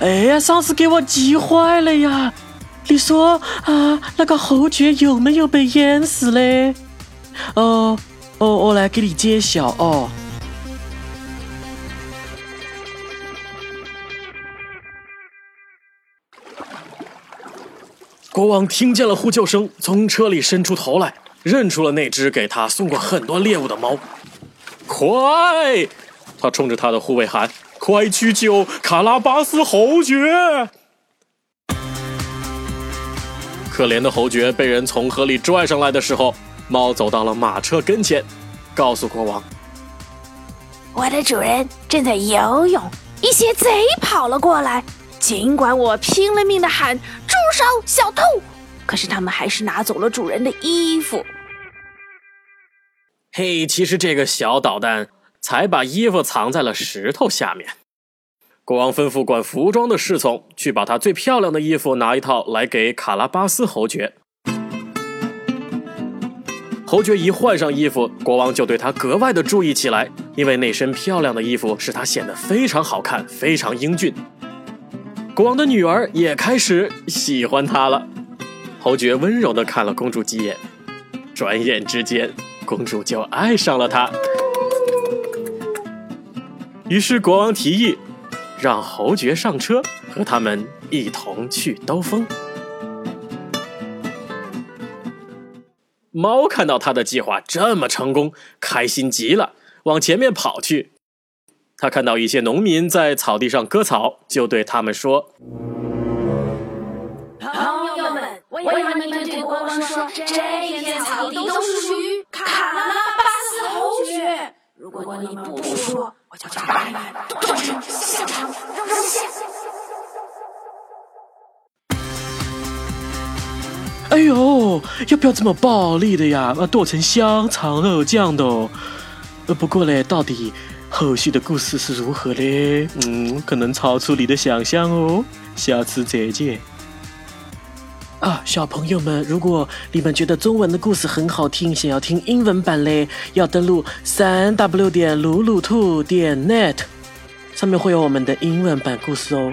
哎呀，上次给我急坏了呀！你说啊，那个侯爵有没有被淹死嘞？哦哦，我来给你揭晓哦。国王听见了呼救声，从车里伸出头来，认出了那只给他送过很多猎物的猫。快！他冲着他的护卫喊：“快去救卡拉巴斯侯爵！”可怜的侯爵被人从河里拽上来的时候，猫走到了马车跟前，告诉国王：“我的主人正在游泳，一些贼跑了过来。尽管我拼了命的喊。”住手小偷，可是他们还是拿走了主人的衣服。嘿，其实这个小捣蛋才把衣服藏在了石头下面。国王吩咐管服装的侍从去把他最漂亮的衣服拿一套来给卡拉巴斯侯爵。侯爵一换上衣服，国王就对他格外的注意起来，因为那身漂亮的衣服使他显得非常好看，非常英俊。国王的女儿也开始喜欢他了。侯爵温柔地看了公主几眼，转眼之间，公主就爱上了他。于是国王提议，让侯爵上车，和他们一同去兜风。猫看到他的计划这么成功，开心极了，往前面跑去。他看到一些农民在草地上割草，就对他们说：“朋友们，我要你们对国王说，这片草地都是属于卡拉。如果你们不说，我就把你们剁成香肠扔下。”哎呦，要不要这么暴力的呀？啊，剁成香肠肉酱的。呃，不过嘞，到底。后续的故事是如何嘞？嗯，可能超出你的想象哦。下次再见。啊，小朋友们，如果你们觉得中文的故事很好听，想要听英文版嘞，要登录三 w 点鲁鲁兔点 net，上面会有我们的英文版故事哦。